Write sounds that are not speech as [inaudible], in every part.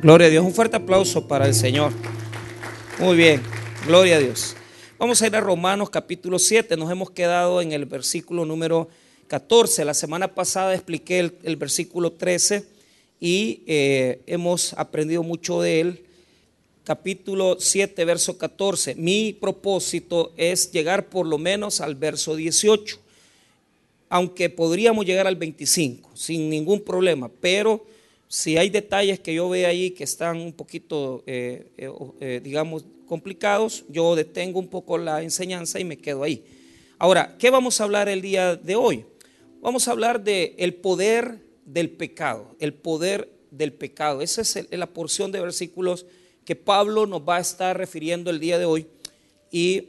Gloria a Dios. Un fuerte aplauso para el Señor. Muy bien. Gloria a Dios. Vamos a ir a Romanos capítulo 7. Nos hemos quedado en el versículo número 14. La semana pasada expliqué el, versículo 13 y eh, hemos aprendido mucho de él. Capítulo 7, verso 14. Mi propósito es llegar por lo menos al verso 18. Aunque podríamos llegar al 25 sin ningún problema. Pero si hay detalles que yo veo ahí que están un poquito, eh, eh, eh, digamos, complicados, yo detengo un poco la enseñanza y me quedo ahí. Ahora, ¿qué vamos a hablar el día de hoy? Vamos a hablar del el poder del pecado, el poder del pecado. Esa es la porción de versículos que Pablo nos va a estar refiriendo el día de hoy. Y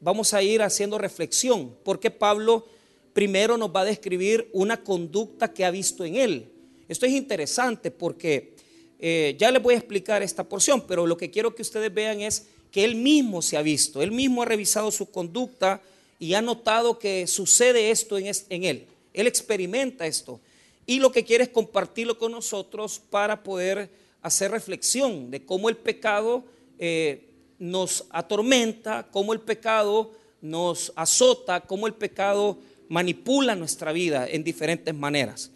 vamos a ir haciendo reflexión, porque Pablo primero nos va a describir una conducta que ha visto en él. Esto es interesante porque eh, ya les voy a explicar esta porción, pero lo que quiero que ustedes vean es que él mismo se ha visto, él mismo ha revisado su conducta y ha notado que sucede esto en, él. Él experimenta esto y lo que quiere es compartirlo con nosotros para poder hacer reflexión de cómo el pecado eh, nos atormenta, cómo el pecado nos azota, cómo el pecado manipula nuestra vida en diferentes maneras.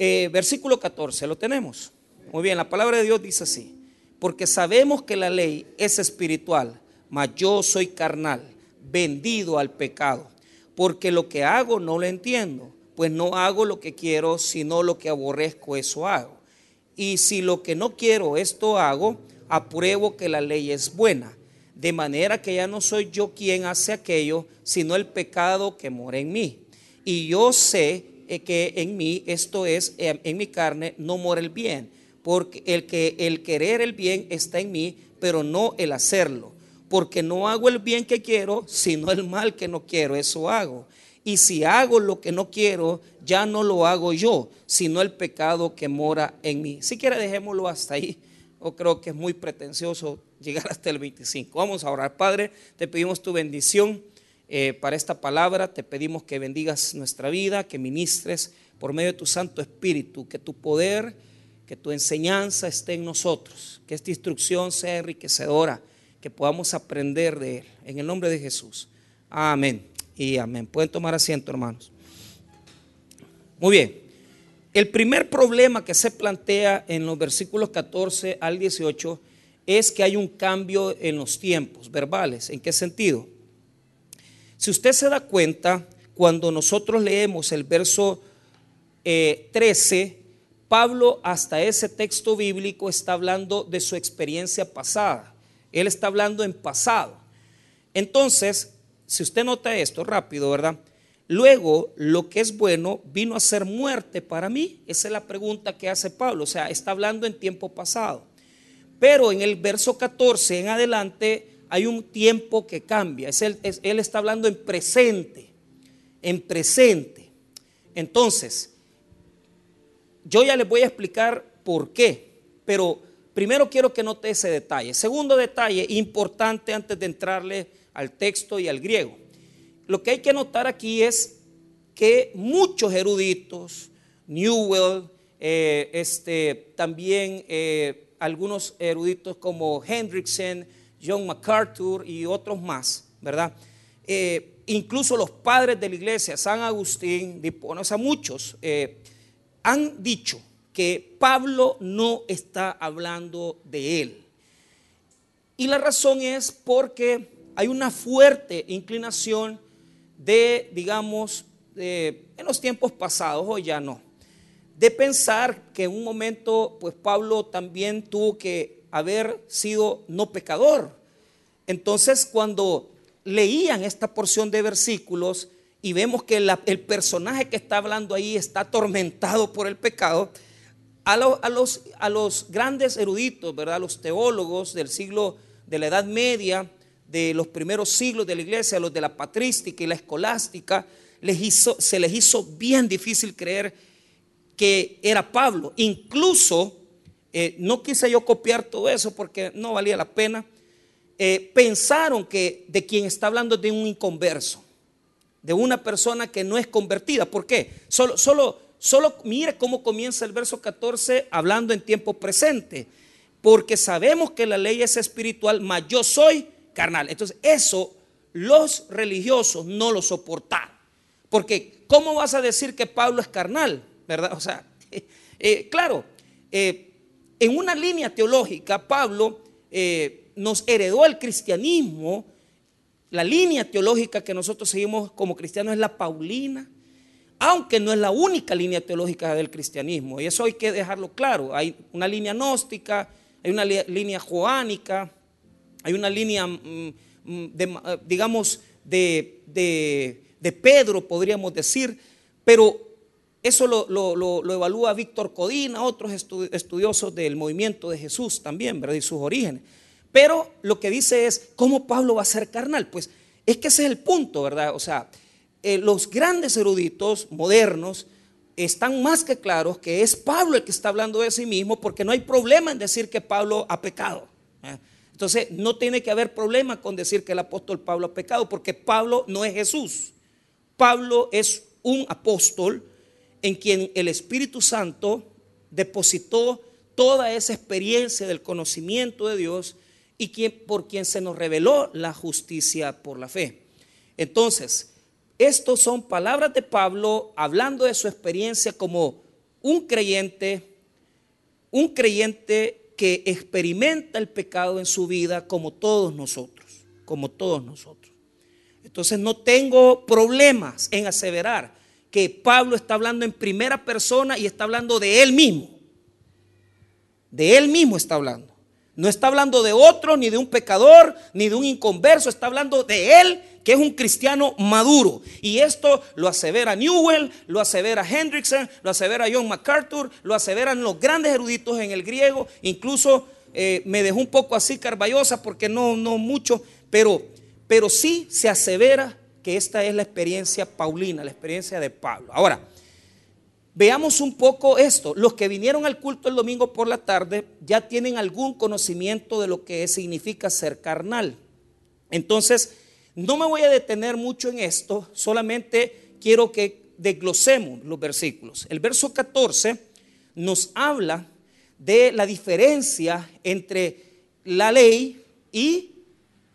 Eh, versículo 14, ¿lo tenemos? Muy bien, la palabra de Dios dice así, porque sabemos que la ley es espiritual, mas yo soy carnal, vendido al pecado, porque lo que hago no lo entiendo, pues no hago lo que quiero, sino lo que aborrezco, eso hago. Y si lo que no quiero, esto hago, apruebo que la ley es buena de manera que ya no soy yo quien hace aquello, sino el pecado que mora en mí. Y yo sé eh, que en mí, esto es, eh, en mi carne, no mora el bien, porque el, que, el querer el bien está en mí, pero no el hacerlo. Porque no hago el bien que quiero, sino el mal que no quiero, eso hago. Y si hago lo que no quiero, ya no lo hago yo, sino el pecado que mora en mí. Si quiere, dejémoslo hasta ahí. O creo que es muy pretencioso llegar hasta el 25. Vamos a orar. Padre, te pedimos tu bendición eh, para esta palabra. Te pedimos que bendigas nuestra vida, que ministres por medio de tu Santo Espíritu, que tu poder, que tu enseñanza esté en nosotros, que esta instrucción sea enriquecedora, que podamos aprender de él. En el nombre de Jesús. Amén y amén. Pueden tomar asiento, hermanos. Muy bien. El primer problema que se plantea en los versículos 14 al 18 es que hay un cambio en los tiempos verbales. ¿En qué sentido? Si usted se da cuenta, cuando nosotros leemos el verso 13, eh, Pablo hasta ese texto bíblico está hablando de su experiencia pasada. Él está hablando en pasado. Entonces, si usted nota esto rápido, ¿verdad? Luego, lo que es bueno vino a ser muerte para mí. Esa es la pregunta que hace Pablo. O sea, está hablando en tiempo pasado. Pero en el verso 14 en adelante hay un tiempo que cambia. Es él, él está hablando en presente, en presente. Entonces, yo ya les voy a explicar por qué, pero primero quiero que note ese detalle. Segundo detalle, importante antes de entrarle al texto y al griego. Lo que hay que notar aquí es que muchos eruditos, Newell, eh, este, también eh, algunos eruditos como Hendrickson, John MacArthur y otros más, ¿verdad? Eh, incluso los padres de la iglesia, San Agustín, o sea, muchos, han dicho que Pablo no está hablando de él. Y la razón es porque hay una fuerte inclinación de, digamos, en los tiempos pasados, hoy ya no, de pensar que en un momento, pues Pablo también tuvo que haber sido no pecador. Entonces, cuando leían esta porción de versículos y vemos que el personaje que está hablando ahí está atormentado por el pecado, a, los, a los grandes eruditos, ¿verdad? los teólogos del siglo de la Edad Media, de los primeros siglos de la iglesia, los de la patrística y la escolástica, se les hizo bien difícil creer que era Pablo. Incluso, eh, no quise yo copiar todo eso porque no valía la pena. Eh, pensaron que de quien está hablando es de un inconverso, de una persona que no es convertida. ¿Por qué? Solo, solo solo mire cómo comienza el verso 14 hablando en tiempo presente. Porque sabemos que la ley es espiritual, mas yo soy carnal. Entonces, eso los religiosos no lo soportaron. Porque, ¿cómo vas a decir que Pablo es carnal? ¿Verdad? [laughs] O sea, [laughs] eh, claro, eh, en una línea teológica, Pablo eh, nos heredó el cristianismo. La línea teológica que nosotros seguimos como cristianos es la paulina, aunque no es la única línea teológica del cristianismo. Y eso hay que dejarlo claro. Hay una línea gnóstica, hay una línea joánica, hay una línea, mm, mm, digamos, de, de Pedro, podríamos decir, pero eso lo, evalúa Víctor Codina, otros estudiosos del movimiento de Jesús también, ¿verdad? Y sus orígenes. Pero lo que dice es, ¿cómo Pablo va a ser carnal? Pues es que ese es el punto, ¿verdad? O sea, eh, los grandes eruditos modernos están más que claros que es Pablo el que está hablando de sí mismo, porque no hay problema en decir que Pablo ha pecado. ¿eh? Entonces, no tiene que haber problema con decir que el apóstol Pablo ha pecado, porque Pablo no es Jesús. Pablo es un apóstol en quien el Espíritu Santo depositó toda esa experiencia del conocimiento de Dios y quien, por quien se nos reveló la justicia por la fe. Entonces, estos son palabras de Pablo hablando de su experiencia como un creyente, un creyente que experimenta el pecado en su vida como todos nosotros, como todos nosotros. Entonces no tengo problemas en aseverar que Pablo está hablando en primera persona y está hablando de él mismo. De él mismo está hablando. No está hablando de otro, ni de un pecador, ni de un inconverso. Está hablando de él, que es un cristiano maduro. Y esto lo asevera Newell, lo asevera Hendrickson, lo asevera John MacArthur, lo aseveran los grandes eruditos en el griego. Incluso eh, me dejó un poco así carballosa porque no, no mucho, pero, pero sí se asevera que esta es la experiencia paulina, la experiencia de Pablo. Ahora, veamos un poco esto. Los que vinieron al culto el domingo por la tarde ya tienen algún conocimiento de lo que significa ser carnal. Entonces, no me voy a detener mucho en esto, solamente quiero que desglosemos los versículos. El verso 14 nos habla de la diferencia entre la ley y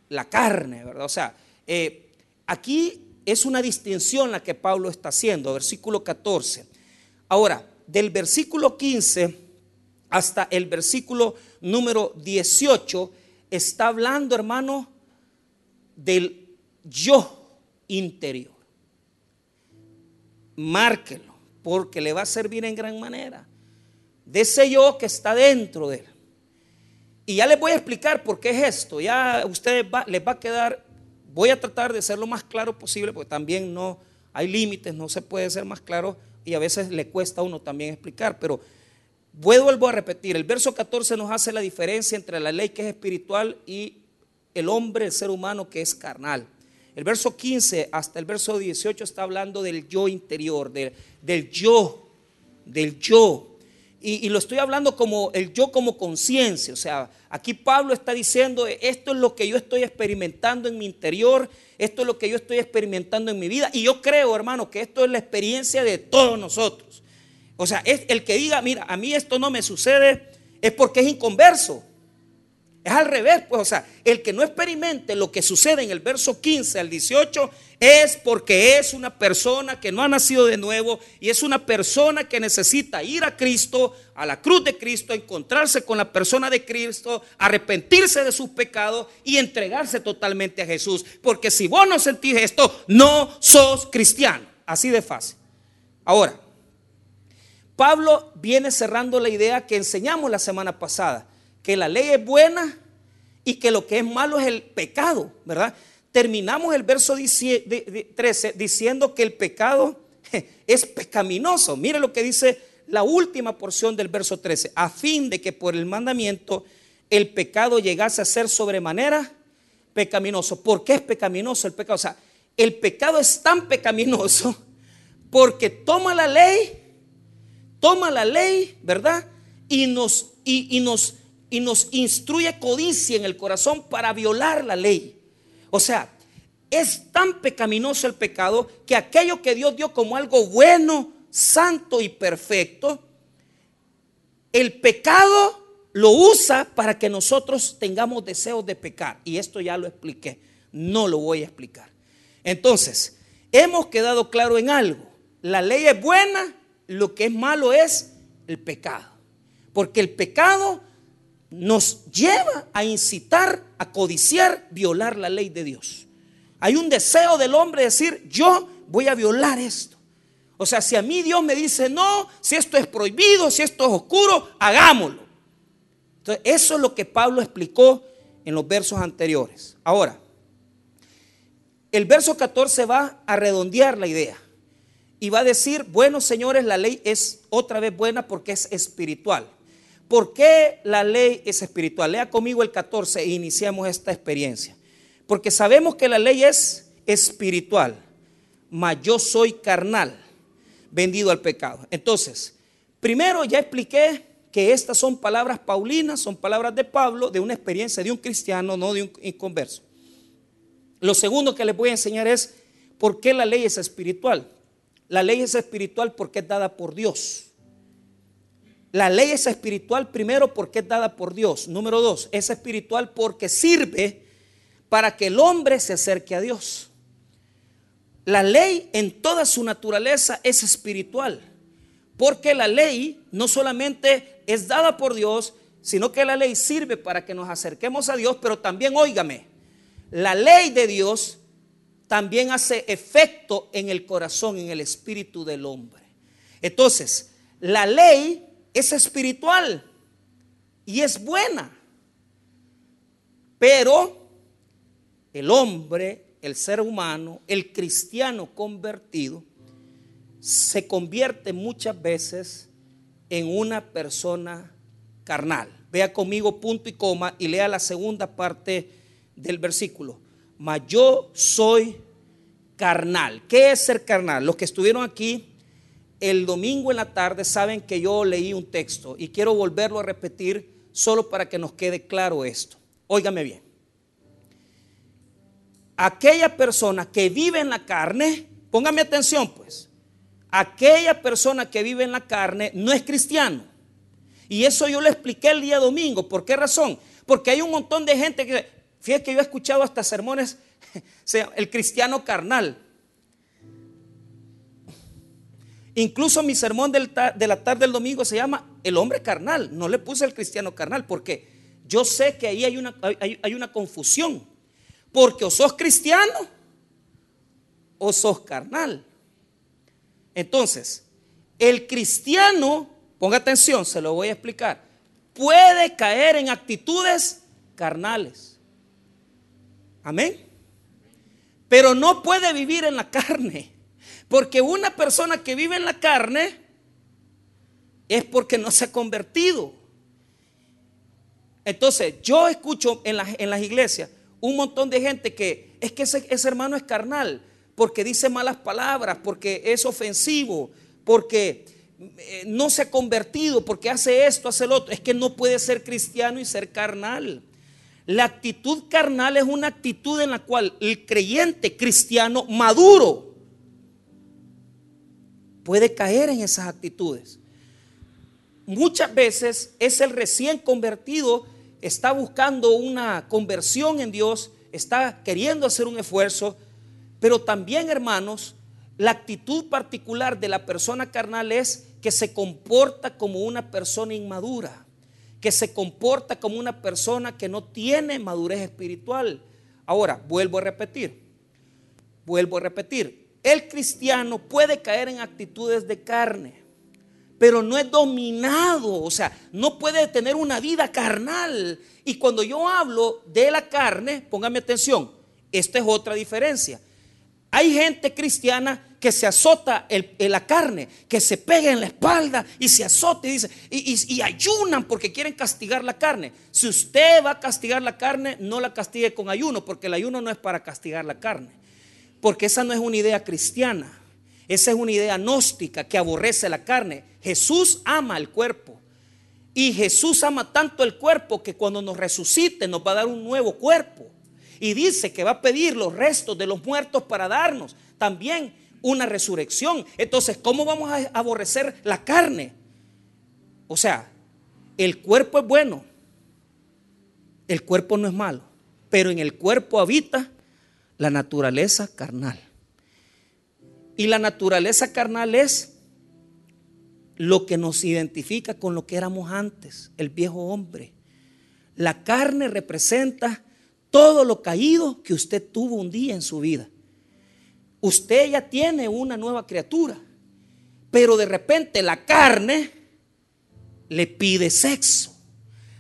la carne, ¿verdad? O sea, eh, Aquí es una distinción la que Pablo está haciendo, versículo 14. Ahora, del versículo 15 hasta el versículo número 18, está hablando, hermano, del yo interior. Márquelo, porque le va a servir en gran manera. De ese yo que está dentro de él. Y ya les voy a explicar por qué es esto. Ya a ustedes les va a quedar Voy a tratar de ser lo más claro posible, porque también no hay límites, no se puede ser más claro y a veces le cuesta a uno también explicar, pero vuelvo a repetir, el verso 14 nos hace la diferencia entre la ley que es espiritual y el hombre, el ser humano que es carnal. El verso 15 hasta el verso 18 está hablando del yo interior, del yo, del yo. Y, lo estoy hablando como el yo como conciencia. O sea, aquí Pablo está diciendo, esto es lo que yo estoy experimentando en mi interior, esto es lo que yo estoy experimentando en mi vida. Y yo creo, hermano, que esto es la experiencia de todos nosotros. O sea, es el que diga, mira, a mí esto no me sucede, es porque es inconverso. Es al revés, pues, o sea, el que no experimente lo que sucede en el verso 15 al 18 es porque es una persona que no ha nacido de nuevo y es una persona que necesita ir a Cristo, a la cruz de Cristo, encontrarse con la persona de Cristo, arrepentirse de sus pecados y entregarse totalmente a Jesús. Porque si vos no sentís esto, no sos cristiano. Así de fácil. Ahora, Pablo viene cerrando la idea que enseñamos la semana pasada que la ley es buena y que lo que es malo es el pecado, ¿verdad? Terminamos el verso 13 diciendo que el pecado [laughs] es pecaminoso. Mire lo que dice la última porción del verso 13, a fin de que por el mandamiento el pecado llegase a ser sobremanera pecaminoso. ¿Por qué es pecaminoso el pecado? O sea, el pecado es tan pecaminoso porque toma la ley, toma la ley, ¿verdad? Y nos, y nos y nos instruye codicia en el corazón para violar la ley. O sea, es tan pecaminoso el pecado que aquello que Dios dio como algo bueno santo y perfecto, el pecado lo usa para que nosotros tengamos deseos de pecar. Y esto ya lo expliqué, no lo voy a explicar. Entonces, hemos quedado claro en algo. La ley es buena, lo que es malo es el pecado. Porque el pecado nos lleva a incitar, a codiciar, violar la ley de Dios. Hay un deseo del hombre de decir, yo voy a violar esto. O sea, si a mí Dios me dice, no, si esto es prohibido, si esto es oscuro, hagámoslo. Entonces, eso es lo que Pablo explicó en los versos anteriores. Ahora, el verso 14 va a redondear la idea y va a decir, bueno, señores, la ley es otra vez buena porque es espiritual. ¿Por qué la ley es espiritual? Lea conmigo el 14 e iniciamos esta experiencia. Porque sabemos que la ley es espiritual, mas yo soy carnal, vendido al pecado. Entonces, primero ya expliqué que estas son palabras paulinas, son palabras de Pablo, de una experiencia de un cristiano, no de un inconverso. Lo segundo que les voy a enseñar es por qué la ley es espiritual. La ley es espiritual porque es dada por Dios. La ley es espiritual primero porque es dada por Dios. Número dos, es espiritual porque sirve para que el hombre se acerque a Dios. La ley en toda su naturaleza es espiritual. Porque la ley no solamente es dada por Dios, sino que la ley sirve para que nos acerquemos a Dios, pero también, óigame, la ley de Dios también hace efecto en el corazón, en el espíritu del hombre. Entonces, la ley es espiritual y es buena. Pero el hombre, el ser humano, el cristiano convertido, se convierte muchas veces en una persona carnal. Vea conmigo punto y coma y lea la segunda parte del versículo. Mas yo soy carnal. ¿Qué es ser carnal? Los que estuvieron aquí el domingo en la tarde saben que yo leí un texto y quiero volverlo a repetir solo para que nos quede claro esto. Óigame bien. Aquella persona que vive en la carne, póngame atención pues, aquella persona que vive en la carne no es cristiano. Y eso yo le expliqué el día domingo. ¿Por qué razón? Porque hay un montón de gente que, fíjate que yo he escuchado hasta sermones, [laughs] el cristiano carnal. Incluso mi sermón de la tarde del domingo se llama El hombre carnal. No le puse el cristiano carnal porque yo sé que ahí hay una, hay, una confusión. Porque o sos cristiano o sos carnal. Entonces, el cristiano, ponga atención, se lo voy a explicar, puede caer en actitudes carnales. Amén. Pero no puede vivir en la carne. Porque una persona que vive en la carne es porque no se ha convertido. Entonces, yo escucho en, las iglesias un montón de gente que es que ese, ese hermano es carnal, porque dice malas palabras, porque es ofensivo, porque eh, no se ha convertido, porque hace esto, hace lo otro. Es que no puede ser cristiano y ser carnal. La actitud carnal es una actitud en la cual el creyente cristiano maduro puede caer en esas actitudes. Muchas veces es el recién convertido, está buscando una conversión en Dios, está queriendo hacer un esfuerzo, pero también, hermanos, la actitud particular de la persona carnal es que se comporta como una persona inmadura, que se comporta como una persona que no tiene madurez espiritual. Ahora, vuelvo a repetir, vuelvo a repetir, el cristiano puede caer en actitudes de carne, pero no es dominado, o sea, no puede tener una vida carnal. Y cuando yo hablo de la carne, póngame atención, esta es otra diferencia. Hay gente cristiana que se azota la carne, que se pega en la espalda y se azota y dice, y, ayunan porque quieren castigar la carne. Si usted va a castigar la carne, no la castigue con ayuno, porque el ayuno no es para castigar la carne. Porque esa no es una idea cristiana. Esa es una idea gnóstica que aborrece la carne. Jesús ama el cuerpo. Y Jesús ama tanto el cuerpo que cuando nos resucite nos va a dar un nuevo cuerpo. Y dice que va a pedir los restos de los muertos para darnos también una resurrección. Entonces, ¿cómo vamos a aborrecer la carne? O sea, el cuerpo es bueno, el cuerpo no es malo, pero en el cuerpo habita la naturaleza carnal. Y la naturaleza carnal es lo que nos identifica con lo que éramos antes, el viejo hombre. La carne representa todo lo caído que usted tuvo un día en su vida. Usted ya tiene una nueva criatura, pero de repente la carne le pide sexo.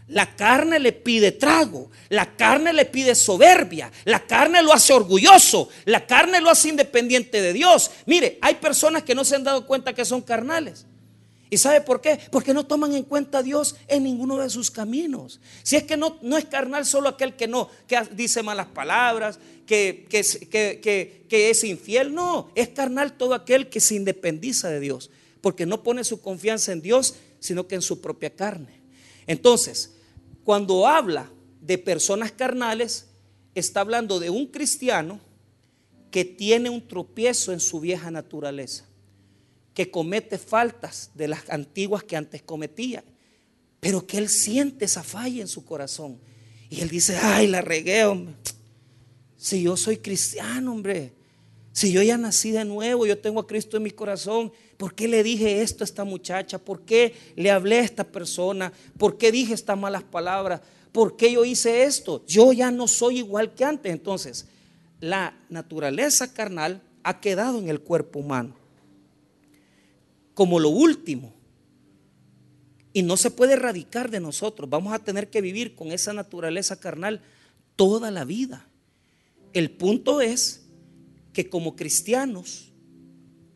La carne le pide trago, la carne le pide soberbia, la carne lo hace orgulloso, la carne lo hace independiente de Dios. Mire, hay personas que no se han dado cuenta que son carnales. ¿Y sabe por qué? Porque no toman en cuenta a Dios en ninguno de sus caminos. Si es que no, no es carnal solo aquel que no, que dice malas palabras, que, que, que es infiel. No, es carnal todo aquel que se independiza de Dios. Porque no pone su confianza en Dios, sino que en su propia carne. Entonces, cuando habla de personas carnales, está hablando de un cristiano que tiene un tropiezo en su vieja naturaleza que comete faltas de las antiguas que antes cometía, pero que él siente esa falla en su corazón. Y él dice, ay, la regué, hombre. Si yo soy cristiano, hombre. Si yo ya nací de nuevo, yo tengo a Cristo en mi corazón. ¿Por qué le dije esto a esta muchacha? ¿Por qué le hablé a esta persona? ¿Por qué dije estas malas palabras? ¿Por qué yo hice esto? Yo ya no soy igual que antes. Entonces, la naturaleza carnal ha quedado en el cuerpo humano como lo último. Y no se puede erradicar de nosotros. Vamos a tener que vivir con esa naturaleza carnal toda la vida. El punto es que como cristianos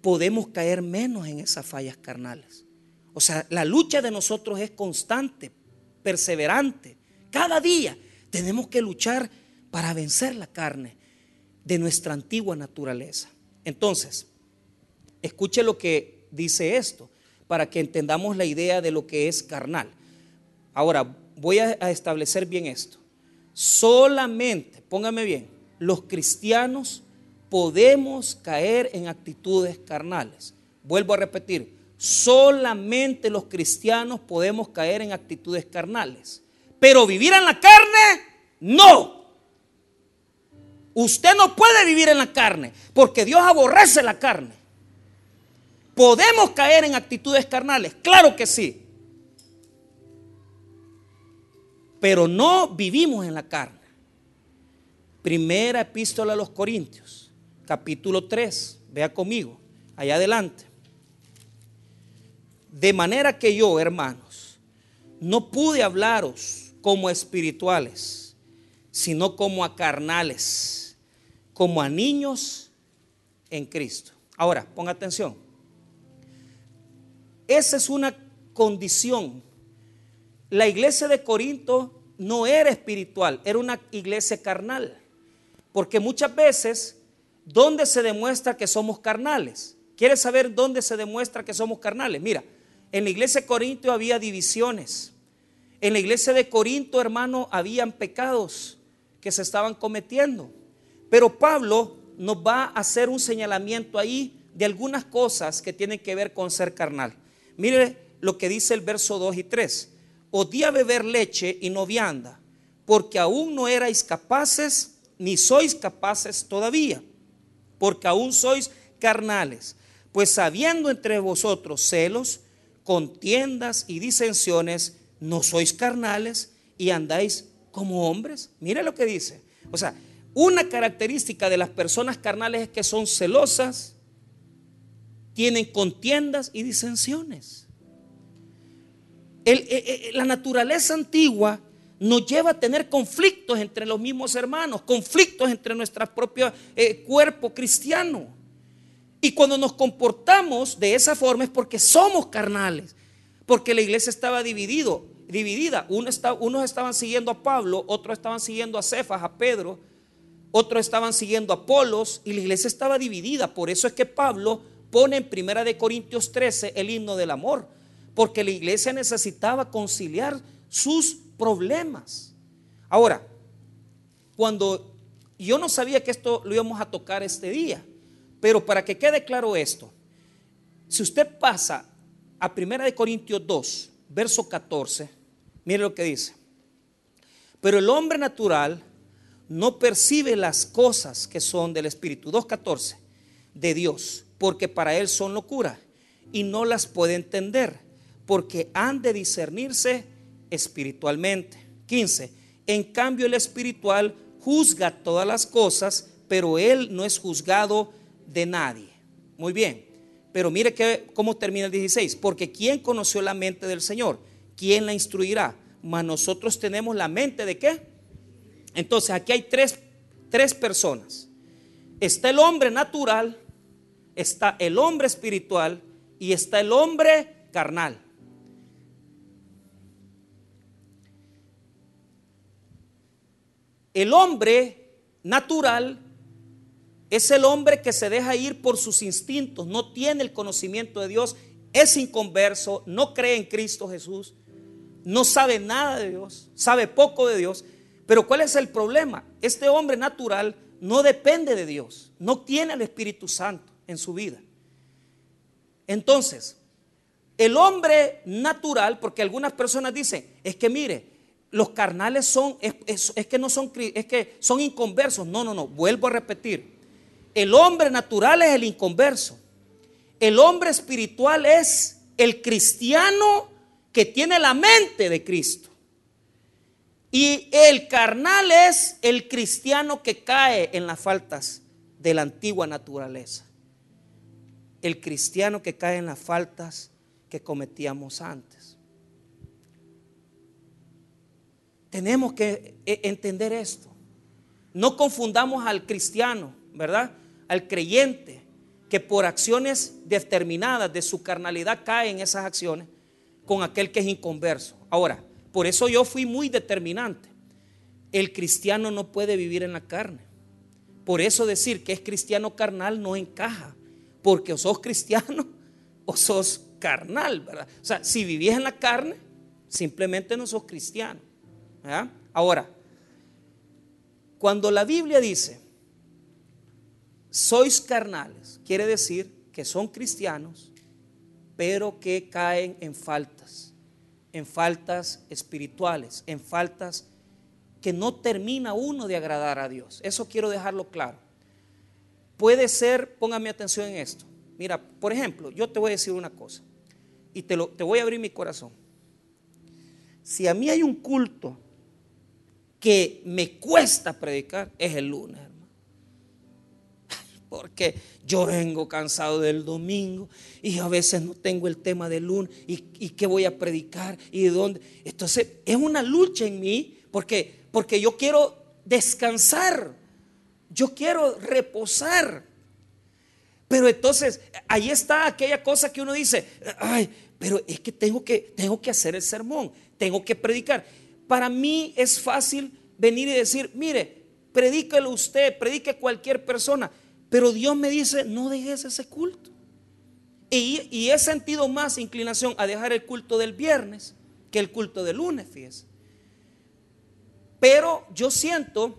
podemos caer menos en esas fallas carnales. O sea, la lucha de nosotros es constante, perseverante. Cada día tenemos que luchar para vencer la carne de nuestra antigua naturaleza. Entonces, escuche lo que dice esto, para que entendamos la idea de lo que es carnal. Ahora, voy a, establecer bien esto. Solamente, póngame bien, los cristianos podemos caer en actitudes carnales. Vuelvo a repetir, solamente los cristianos podemos caer en actitudes carnales. Pero vivir en la carne, no. Usted no puede vivir en la carne, porque Dios aborrece la carne. ¿Podemos caer en actitudes carnales? Claro que sí. Pero no vivimos en la carne. Primera epístola a los Corintios, capítulo 3. Vea conmigo, allá adelante. De manera que yo, hermanos, no pude hablaros como espirituales, sino como a carnales, como a niños en Cristo. Ahora, ponga atención. Esa es una condición. La iglesia de Corinto no era espiritual, era una iglesia carnal. Porque muchas veces, ¿dónde se demuestra que somos carnales? ¿Quieres saber dónde se demuestra que somos carnales? Mira, en la iglesia de Corinto había divisiones. En la iglesia de Corinto, hermano, habían pecados que se estaban cometiendo. Pero Pablo nos va a hacer un señalamiento ahí de algunas cosas que tienen que ver con ser carnal. Mire lo que dice el verso 2 y 3. Odía beber leche y no vianda, porque aún no erais capaces, ni sois capaces todavía, porque aún sois carnales. Pues habiendo entre vosotros celos, contiendas y disensiones, no sois carnales y andáis como hombres. Mire lo que dice. O sea, una característica de las personas carnales es que son celosas, tienen contiendas y disensiones. Eh, eh, la naturaleza antigua nos lleva a tener conflictos entre los mismos hermanos, conflictos entre nuestro propio eh, cuerpo cristiano. Y cuando nos comportamos de esa forma es porque somos carnales, porque la iglesia estaba dividido, dividida. Uno unos estaban siguiendo a Pablo, otros estaban siguiendo a Cefas, a Pedro, otros estaban siguiendo a Apolos y la iglesia estaba dividida. Por eso es que Pablo pone en Primera de Corintios 13 el himno del amor, porque la iglesia necesitaba conciliar sus problemas. Ahora, cuando yo no sabía que esto lo íbamos a tocar este día, Pero para que quede claro esto, si usted pasa a 1 Corintios 2, verso 14, mire lo que dice. Pero el hombre natural no percibe las cosas que son del Espíritu, 2.14, de Dios, porque para él son locura y no las puede entender, porque han de discernirse espiritualmente. 15. En cambio el espiritual juzga todas las cosas, pero él no es juzgado de nadie. Muy bien. Pero mire que, cómo termina el 16. Porque ¿quién conoció la mente del Señor? ¿Quién la instruirá? Mas nosotros tenemos la mente de qué? Entonces aquí hay tres, tres personas. Está el hombre natural, está el hombre espiritual y está el hombre carnal. El hombre natural es el hombre que se deja ir por sus instintos, no tiene el conocimiento de Dios, es inconverso, no cree en Cristo Jesús, no sabe nada de Dios, sabe poco de Dios. Pero ¿cuál es el problema? Este hombre natural no depende de Dios, no tiene el Espíritu Santo en su vida. Entonces, el hombre natural, porque algunas personas dicen, es que mire, los carnales son, es, que no son, es que son inconversos. No, no, no, vuelvo a repetir. El hombre natural es el inconverso. El hombre espiritual es el cristiano que tiene la mente de Cristo. Y el carnal es el cristiano que cae en las faltas de la antigua naturaleza. El cristiano que cae en las faltas que cometíamos antes. Tenemos que e, entender esto. No confundamos al cristiano, ¿verdad? al creyente que por acciones determinadas de su carnalidad cae en esas acciones con aquel que es inconverso. Ahora, por eso yo fui muy determinante. El cristiano no puede vivir en la carne. Por eso decir que es cristiano carnal no encaja, porque o sos cristiano [laughs] o sos carnal, ¿verdad? O sea, si vivís en la carne, simplemente no sos cristiano. Ahora, cuando la Biblia dice sois carnales, quiere decir que son cristianos, pero que caen en faltas, en faltas espirituales, en faltas que no termina uno de agradar a Dios. Eso quiero dejarlo claro. Puede ser, póngame atención en esto. Mira, por ejemplo, yo te voy a decir una cosa y te, lo, te voy a abrir mi corazón. Si a mí hay un culto que me cuesta predicar, es el lunes porque yo vengo cansado del domingo y a veces no tengo el tema del lunes y, qué voy a predicar y de dónde. Entonces es una lucha en mí porque, porque yo quiero descansar, yo quiero reposar. Pero entonces ahí está aquella cosa que uno dice, ay, pero es que tengo que, tengo que hacer el sermón, tengo que predicar. Para mí es fácil venir y decir, mire, predíquelo usted, predique cualquier persona. Pero Dios me dice, no dejes ese culto. Y, he sentido más inclinación a dejar el culto del viernes que el culto del lunes, fíjese. Pero yo siento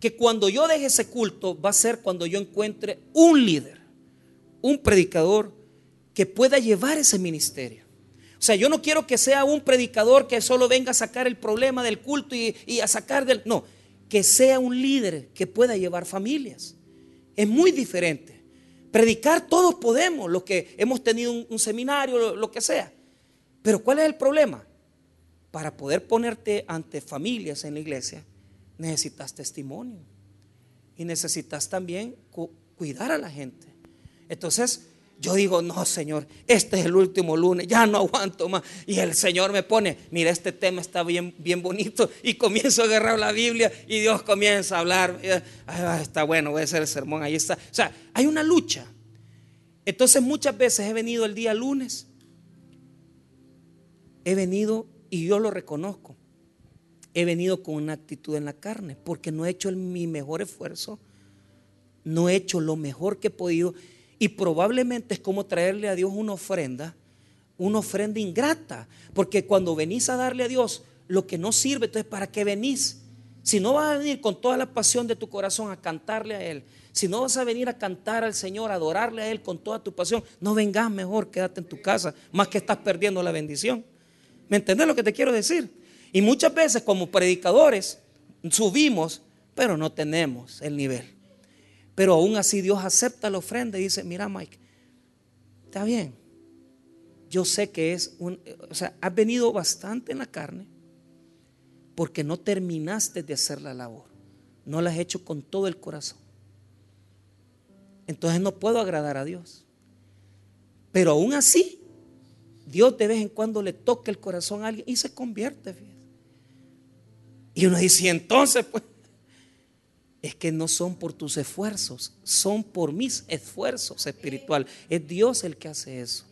que cuando yo deje ese culto va a ser cuando yo encuentre un líder, un predicador que pueda llevar ese ministerio. O sea, yo no quiero que sea un predicador que solo venga a sacar el problema del culto y, a sacar del... No, que sea un líder que pueda llevar familias es muy diferente. Predicar todos podemos, los que hemos tenido un, seminario, lo, que sea. Pero ¿cuál es el problema? Para poder ponerte ante familias en la iglesia, necesitas testimonio. Y necesitas también cuidar a la gente. Entonces, yo digo, no, Señor, este es el último lunes, ya no aguanto más. Y el Señor me pone, mira, este tema está bien, bien bonito. Y comienzo a agarrar la Biblia y Dios comienza a hablar. está bueno, voy a hacer el sermón, ahí está. O sea, hay una lucha. Entonces muchas veces he venido el día lunes, he venido, y yo lo reconozco, he venido con una actitud en la carne, porque no he hecho mi mejor esfuerzo, no he hecho lo mejor que he podido y probablemente es como traerle a Dios una ofrenda, una ofrenda ingrata. Porque cuando venís a darle a Dios lo que no sirve, entonces ¿para qué venís? Si no vas a venir con toda la pasión de tu corazón a cantarle a Él, si no vas a venir a cantar al Señor, a adorarle a Él con toda tu pasión, no vengas mejor, quédate en tu casa, más que estás perdiendo la bendición. ¿Me entiendes lo que te quiero decir? Y muchas veces como predicadores subimos, pero no tenemos el nivel. Pero aún así Dios acepta la ofrenda y dice, mira Mike, está bien. Yo sé que es un, o sea, has venido bastante en la carne porque no terminaste de hacer la labor. No la has hecho con todo el corazón. Entonces no puedo agradar a Dios. Pero aún así, Dios de vez en cuando le toca el corazón a alguien y se convierte. Y uno dice, entonces, pues, es que no son por tus esfuerzos, son por mis esfuerzos espirituales. Es Dios el que hace eso.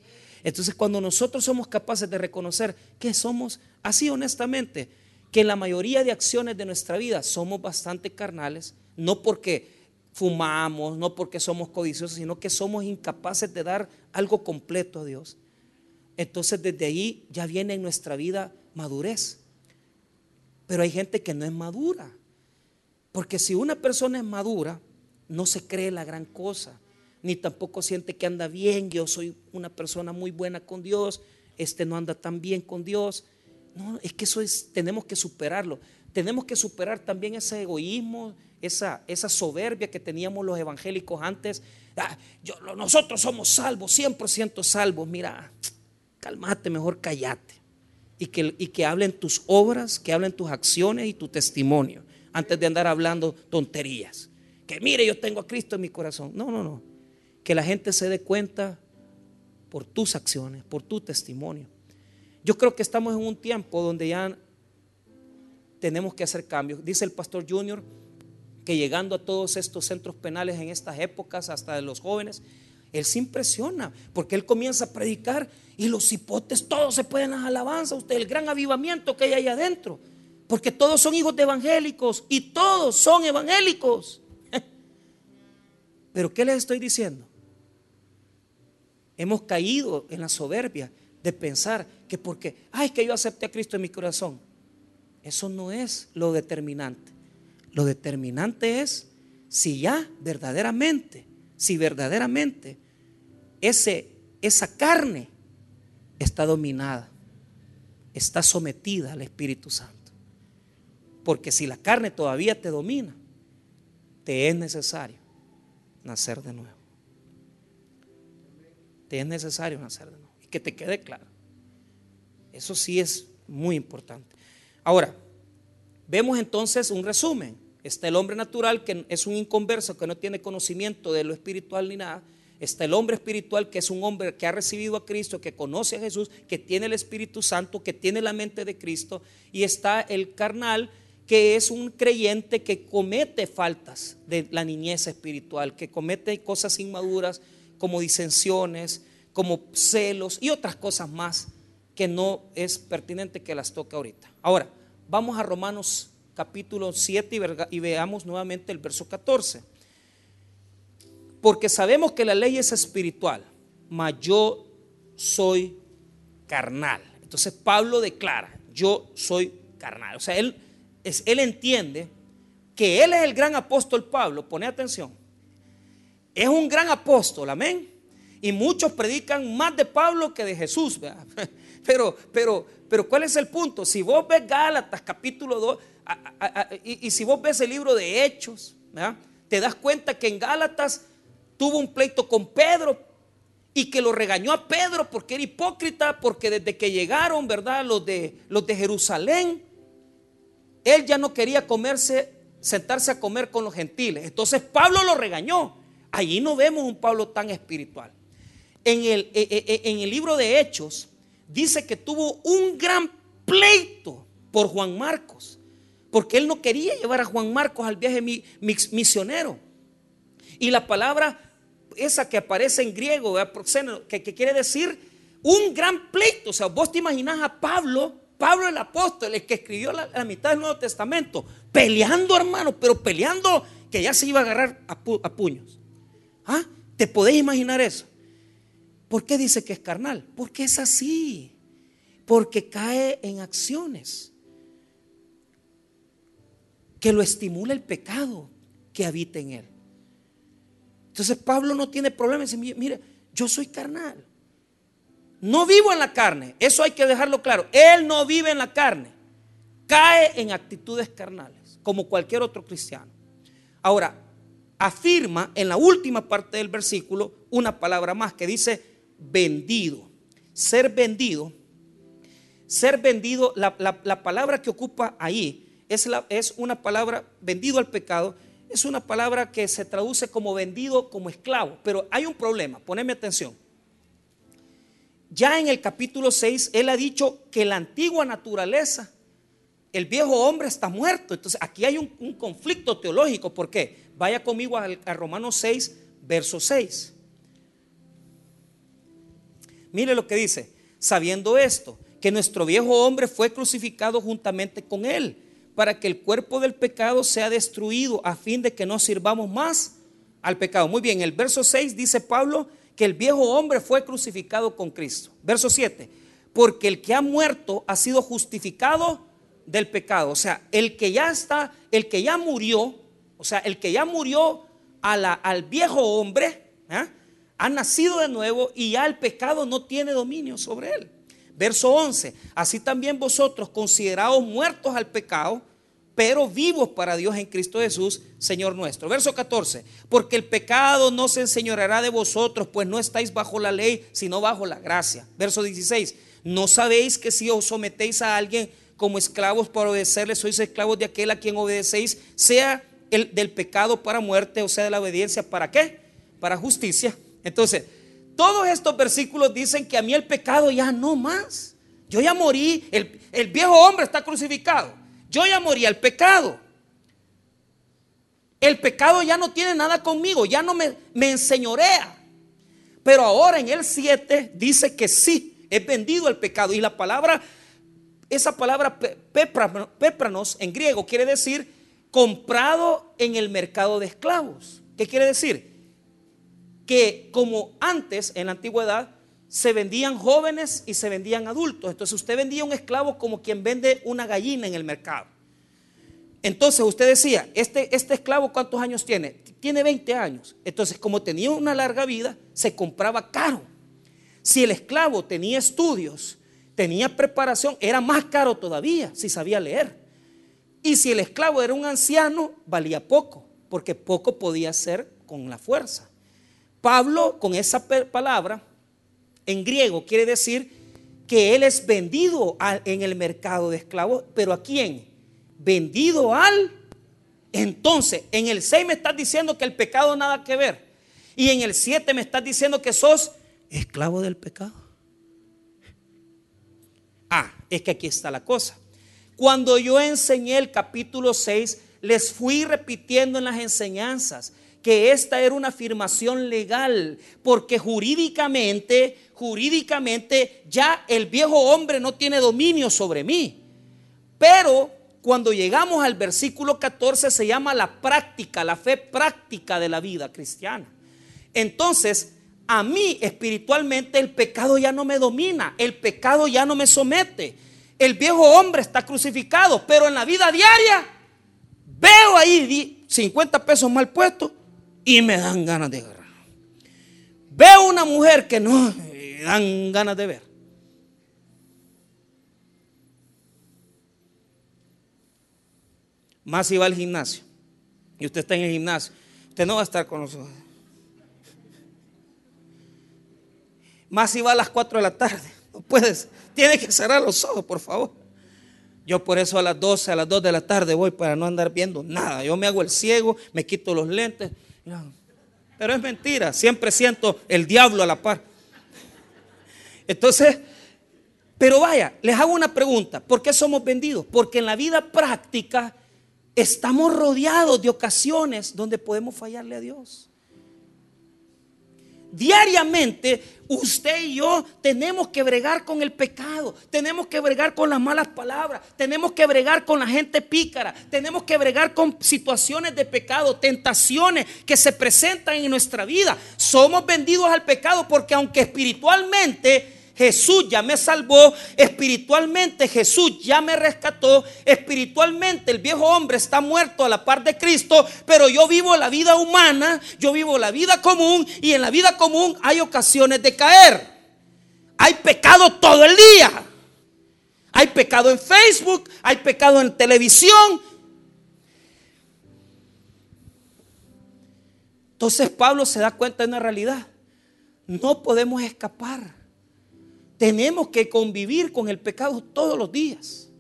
Entonces, cuando nosotros somos capaces de reconocer que somos, así honestamente, que la mayoría de acciones de nuestra vida somos bastante carnales, no porque fumamos, no porque somos codiciosos, sino que somos incapaces de dar algo completo a Dios. Entonces, desde ahí ya viene en nuestra vida madurez. Pero hay gente que no es madura. Porque si una persona es madura, no se cree la gran cosa, ni tampoco siente que anda bien, yo soy una persona muy buena con Dios, este no anda tan bien con Dios. No, es que eso es, tenemos que superarlo. Tenemos que superar también ese egoísmo, esa, esa soberbia que teníamos los evangélicos antes. Ah, yo, nosotros somos salvos, 100% salvos. Mira, cálmate, mejor callate. Y que, y que hablen tus obras, que hablen tus acciones y tu testimonio antes de andar hablando tonterías. Que mire, yo tengo a Cristo en mi corazón. No, no, no. Que la gente se dé cuenta por tus acciones, por tu testimonio. Yo creo que estamos en un tiempo donde ya tenemos que hacer cambios. Dice el pastor Junior que llegando a todos estos centros penales en estas épocas, hasta de los jóvenes, él se impresiona porque él comienza a predicar y los hipotes todos se pueden las alabanzas. Usted, el gran avivamiento que hay ahí adentro. Porque todos son hijos de evangélicos y todos son evangélicos. [laughs] Pero ¿qué les estoy diciendo? Hemos caído en la soberbia de pensar que porque, ay, que yo acepté a Cristo en mi corazón. Eso no es lo determinante. Lo determinante es si ya verdaderamente, si verdaderamente ese, esa carne está dominada, está sometida al Espíritu Santo. Porque si la carne todavía te domina, te es necesario nacer de nuevo. Te es necesario nacer de nuevo. Y que te quede claro. Eso sí es muy importante. Ahora, vemos entonces un resumen. Está el hombre natural que es un inconverso, que no tiene conocimiento de lo espiritual ni nada. Está el hombre espiritual que es un hombre que ha recibido a Cristo, que conoce a Jesús, que tiene el Espíritu Santo, que tiene la mente de Cristo. Y está el carnal que es un creyente que comete faltas de la niñez espiritual, que comete cosas inmaduras como disensiones, como celos y otras cosas más que no es pertinente que las toque ahorita. Ahora, vamos a Romanos capítulo 7 y veamos nuevamente el verso 14. Porque sabemos que la ley es espiritual, mas yo soy carnal. Entonces Pablo declara, yo soy carnal. O sea, él él entiende que él es el gran apóstol Pablo, pone atención. Es un gran apóstol, amén. Y muchos predican más de Pablo que de Jesús. [laughs] Pero, pero, pero, ¿cuál es el punto? Si vos ves Gálatas capítulo 2, y, si vos ves el libro de Hechos, te das cuenta que en Gálatas tuvo un pleito con Pedro y que lo regañó a Pedro porque era hipócrita, porque desde que llegaron, ¿verdad? Los de, los de Jerusalén, él ya no quería comerse, sentarse a comer con los gentiles. Entonces Pablo lo regañó. Allí no vemos un Pablo tan espiritual. En el, e, e, e, en el libro de Hechos dice que tuvo un gran pleito por Juan Marcos, porque él no quería llevar a Juan Marcos al viaje misionero. Y la palabra esa que aparece en griego, que, quiere decir un gran pleito. O sea, vos te imaginas a Pablo Pablo el apóstol, el que escribió la, mitad del Nuevo Testamento, peleando, hermano, pero peleando que ya se iba a agarrar a, puños. ¿Ah? ¿Te podés imaginar eso? ¿Por qué dice que es carnal? Porque es así. Porque cae en acciones. que lo estimula el pecado que habita en él. Entonces Pablo no tiene problema. Dice, mire, yo soy carnal. No vivo en la carne. Eso hay que dejarlo claro. Él no vive en la carne. Cae en actitudes carnales, como cualquier otro cristiano. Ahora, afirma en la última parte del versículo una palabra más que dice vendido. Ser vendido. Ser vendido, la, palabra que ocupa ahí es, la, es una palabra vendido al pecado. Es una palabra que se traduce como vendido como esclavo. Pero hay un problema, poneme atención. Ya en el capítulo 6, él ha dicho que la antigua naturaleza, el viejo hombre está muerto. Entonces aquí hay un, conflicto teológico. ¿Por qué? Vaya conmigo a, a Romanos 6, verso 6. Mire lo que dice, sabiendo esto, que nuestro viejo hombre fue crucificado juntamente con él, para que el cuerpo del pecado sea destruido a fin de que no sirvamos más al pecado. Muy bien, el verso 6 dice Pablo que el viejo hombre fue crucificado con Cristo. Verso 7, porque el que ha muerto ha sido justificado del pecado. O sea, el que ya está, el que ya murió, o sea, el que ya murió al viejo hombre, ¿eh? ha nacido de nuevo y ya el pecado no tiene dominio sobre él. Verso 11, así también vosotros considerados muertos al pecado pero vivos para Dios en Cristo Jesús, Señor nuestro. Verso 14, porque el pecado no se enseñoreará de vosotros, pues no estáis bajo la ley, sino bajo la gracia. Verso 16, no sabéis que si os sometéis a alguien como esclavos para obedecerle, sois esclavos de aquel a quien obedecéis, sea el del pecado para muerte, o sea, de la obediencia para qué? Para justicia. Entonces, todos estos versículos dicen que a mí el pecado ya no más. Yo ya morí, el, el viejo hombre está crucificado. Yo ya morí al pecado. El pecado ya no tiene nada conmigo, ya no me, enseñorea. Pero ahora en el 7 dice que sí, es vendido el pecado. Y la palabra, esa palabra pépranos en griego quiere decir comprado en el mercado de esclavos. ¿Qué quiere decir? Que como antes, en la antigüedad, se vendían jóvenes y se vendían adultos. Entonces usted vendía un esclavo como quien vende una gallina en el mercado. Entonces usted decía, este, este esclavo cuántos años tiene? Tiene 20 años. Entonces como tenía una larga vida, se compraba caro. Si el esclavo tenía estudios, tenía preparación, era más caro todavía si sabía leer. Y si el esclavo era un anciano, valía poco, porque poco podía hacer con la fuerza. Pablo, con esa palabra, en griego quiere decir que él es vendido en el mercado de esclavos, pero ¿a quién? Vendido al... Entonces, en el 6 me estás diciendo que el pecado nada que ver. Y en el 7 me estás diciendo que sos esclavo del pecado. Ah, es que aquí está la cosa. Cuando yo enseñé el capítulo 6, les fui repitiendo en las enseñanzas que esta era una afirmación legal, porque jurídicamente, jurídicamente ya el viejo hombre no tiene dominio sobre mí. Pero cuando llegamos al versículo 14 se llama la práctica, la fe práctica de la vida cristiana. Entonces, a mí espiritualmente el pecado ya no me domina, el pecado ya no me somete. El viejo hombre está crucificado, pero en la vida diaria veo ahí 50 pesos mal puestos y me dan ganas de agarrar. Veo una mujer que no me dan ganas de ver. Más si va al gimnasio y usted está en el gimnasio, usted no va a estar con nosotros. Más si va a las 4 de la tarde, no puedes, tiene que cerrar los ojos, por favor. Yo por eso a las 12, a las 2 de la tarde voy para no andar viendo nada. Yo me hago el ciego, me quito los lentes pero es mentira, siempre siento el diablo a la par. Entonces, pero vaya, les hago una pregunta, ¿por qué somos vendidos? Porque en la vida práctica estamos rodeados de ocasiones donde podemos fallarle a Dios. Diariamente usted y yo tenemos que bregar con el pecado, tenemos que bregar con las malas palabras, tenemos que bregar con la gente pícara, tenemos que bregar con situaciones de pecado, tentaciones que se presentan en nuestra vida. Somos vendidos al pecado porque aunque espiritualmente Jesús ya me salvó, espiritualmente Jesús ya me rescató, espiritualmente el viejo hombre está muerto a la par de Cristo, pero yo vivo la vida humana, yo vivo la vida común y en la vida común hay ocasiones de caer. Hay pecado todo el día. Hay pecado en Facebook, hay pecado en televisión. Entonces Pablo se da cuenta de una realidad. No podemos escapar. Tenemos que convivir con el pecado todos los días.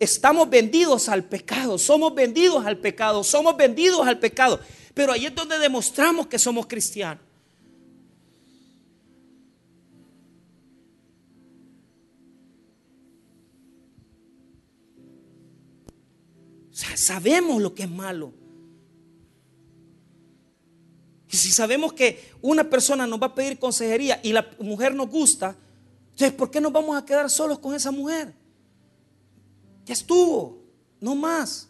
Estamos vendidos al pecado, somos vendidos al pecado, somos vendidos al pecado. Pero ahí es donde demostramos que somos cristianos. sabemos lo que es malo. Y si sabemos que una persona nos va a pedir consejería y la mujer nos gusta, entonces ¿por qué nos vamos a quedar solos con esa mujer? Ya estuvo, no más.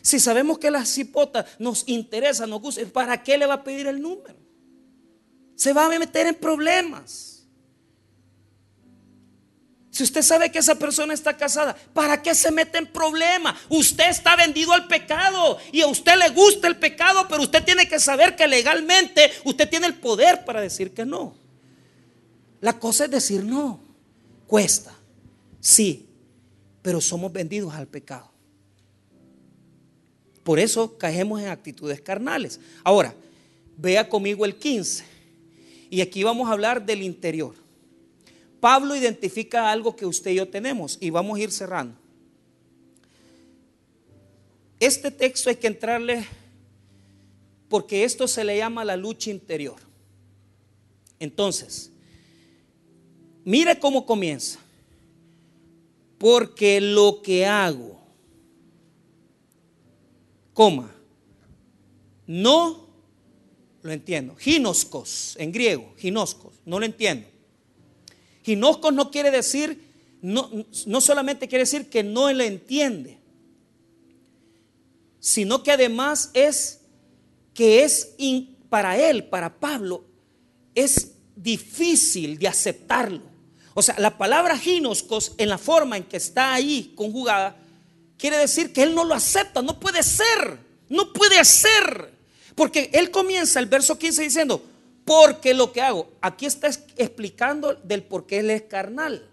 Si sabemos que la cipota nos interesa, nos gusta, ¿para qué le va a pedir el número? Se va a meter en problemas. Si usted sabe que esa persona está casada, ¿para qué se mete en problema? Usted está vendido al pecado y a usted le gusta el pecado, pero usted tiene que saber que legalmente usted tiene el poder para decir que no. La cosa es decir no. Cuesta, sí, pero somos vendidos al pecado. Por eso caemos en actitudes carnales. Ahora, vea conmigo el 15. Y aquí vamos a hablar del interior. Pablo identifica algo que usted y yo tenemos y vamos a ir cerrando. Este texto hay que entrarle porque esto se le llama la lucha interior. Entonces, mire cómo comienza. Porque lo que hago, coma, no lo entiendo. Ginoscos, en griego, ginoscos, no lo entiendo. Ginoscos no quiere decir, no, no solamente quiere decir que no le entiende, sino que además es que es para él, para Pablo, es difícil de aceptarlo. O sea, la palabra ginoscos en la forma en que está ahí conjugada, quiere decir que él no lo acepta, no puede ser, no puede ser. Porque él comienza el verso 15 diciendo, porque lo que hago, aquí está explicando del por qué él es carnal.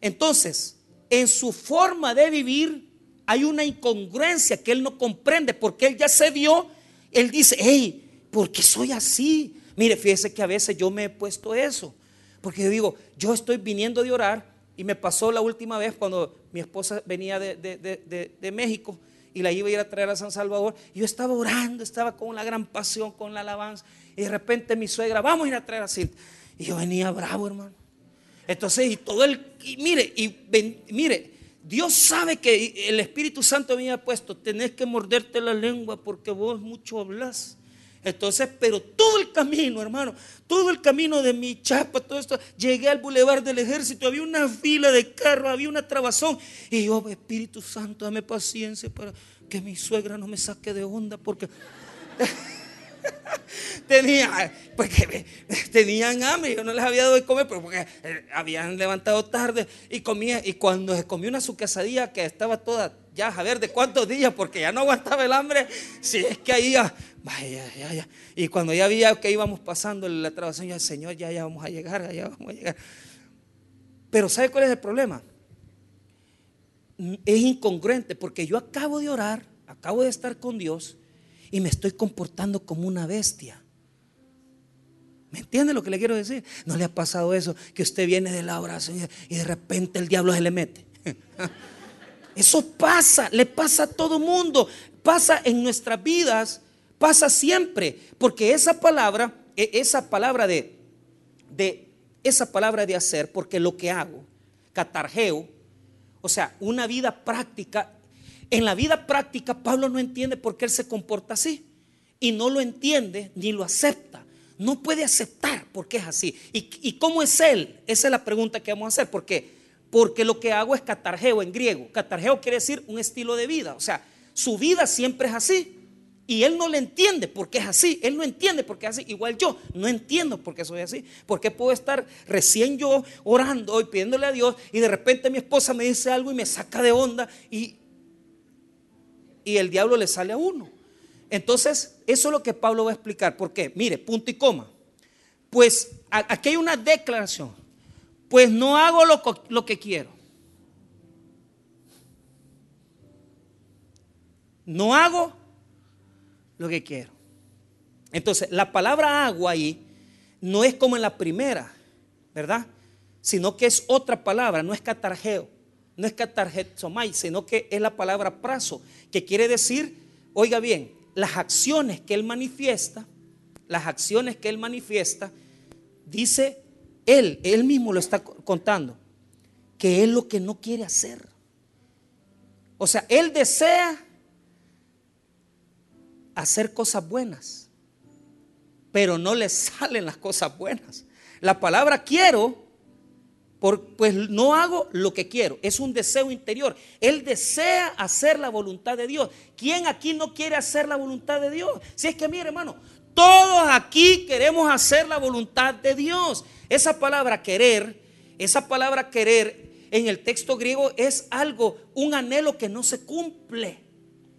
Entonces, en su forma de vivir hay una incongruencia que él no comprende, porque él ya se vio, él dice, hey, ¿por qué soy así? Mire, fíjese que a veces yo me he puesto eso, porque yo digo, yo estoy viniendo de orar y me pasó la última vez cuando mi esposa venía de, de México y la iba a ir a traer a San Salvador. Y yo estaba orando, estaba con una gran pasión, con la alabanza. Y de repente mi suegra, vamos a ir a traer a Cinta. Y yo venía bravo, hermano. Entonces, y todo el, mire, y mire, Dios sabe que el Espíritu Santo me había puesto, tenés que morderte la lengua porque vos mucho hablas. Entonces, pero todo el camino, hermano, todo el camino de mi chapa, todo esto, llegué al bulevar del ejército, había una fila de carros, había una trabazón. Y yo, Espíritu Santo, dame paciencia para que mi suegra no me saque de onda, porque [laughs] tenía, porque tenían hambre, yo no les había dado de comer, pero porque eh, habían levantado tarde y comía, y cuando comió una su quesadilla que estaba toda, ya a ver de cuántos días, porque ya no aguantaba el hambre, si es que ahí ya, ya, ya. Y cuando ya había que íbamos pasando la trabación, ya, Señor, ya, ya vamos a llegar, ya vamos a llegar. Pero ¿sabe cuál es el problema? Es incongruente, porque yo acabo de orar, acabo de estar con Dios, y me estoy comportando como una bestia. ¿Me entiende lo que le quiero decir? ¿No le ha pasado eso? Que usted viene de la oración y de repente el diablo se le mete. [laughs] Eso pasa, le pasa a todo mundo, pasa en nuestras vidas, pasa siempre, porque esa palabra, e, esa palabra de, de esa palabra de hacer, porque lo que hago, catargeo, o sea, una vida práctica en la vida práctica, Pablo no entiende por qué él se comporta así. Y no lo entiende ni lo acepta. No puede aceptar por qué es así. ¿Y, cómo es él? Esa es la pregunta que vamos a hacer. ¿Por qué? Porque lo que hago es catargeo en griego. Catargeo quiere decir un estilo de vida. O sea, su vida siempre es así. Y él no le entiende porque es así. Él no entiende porque es así. Igual yo no entiendo por qué soy así. Porque puedo estar recién yo orando y pidiéndole a Dios y de repente mi esposa me dice algo y me saca de onda y, y el diablo le sale a uno. Entonces, eso es lo que Pablo va a explicar. ¿Por qué? Mire, punto y coma. Pues aquí hay una declaración. Pues no hago lo, lo que quiero. No hago lo que quiero. Entonces, la palabra agua ahí no es como en la primera, ¿verdad? Sino que es otra palabra, no es catargeo, no es catargetsomai, sino que es la palabra prazo, que quiere decir, oiga bien, las acciones que él manifiesta, las acciones que él manifiesta, dice él, él mismo lo está contando, que es lo que no quiere hacer. O sea, él desea hacer cosas buenas, pero no le [laughs] salen las cosas buenas. La palabra quiero, pues no hago lo que quiero, es un deseo interior. Él desea hacer la voluntad de Dios. ¿Quién aquí no quiere hacer la voluntad de Dios? Si es que, mire hermano, todos aquí queremos hacer la voluntad de Dios. Esa palabra querer, esa palabra querer en el texto griego es algo, un anhelo que no se cumple.